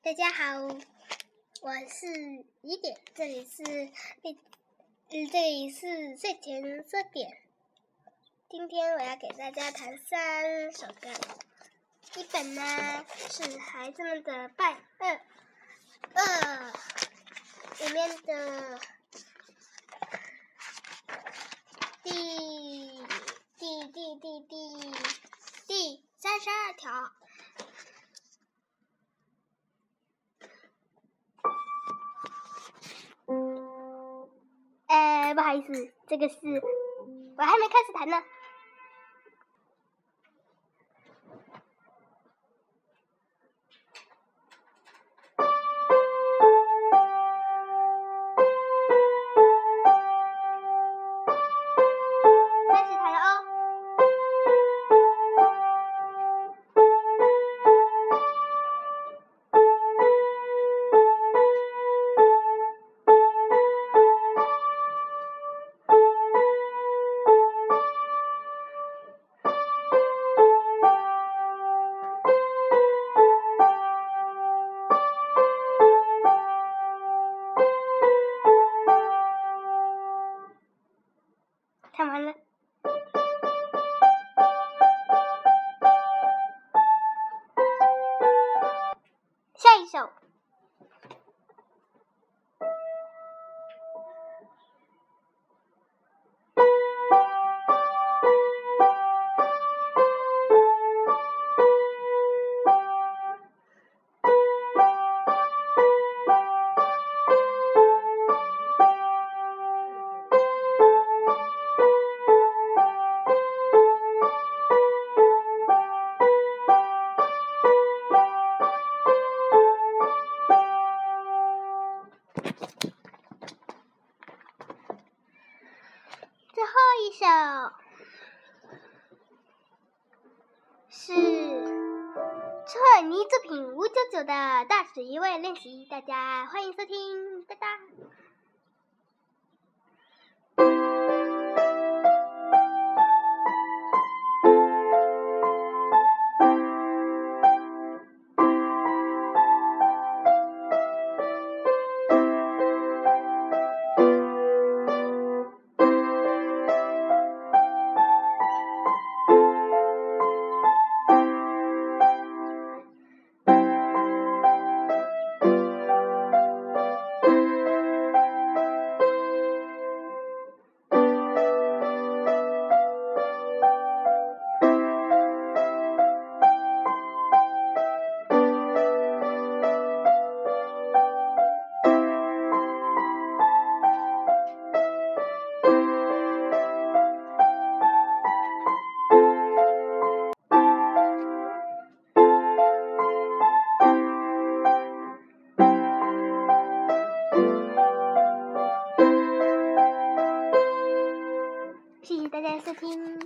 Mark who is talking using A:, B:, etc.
A: 大家好，我是雨点，这里是嗯，这里是睡前说点。今天我要给大家弹三首歌，一本呢是孩子们的拜二二里面的第第第第第第三十二条。不好意思，这个是我还没开始弹呢。唱完了，下一首。最后一首是彻尼作品五九九的大使一位练习，大家欢迎收听，哒哒。Bye.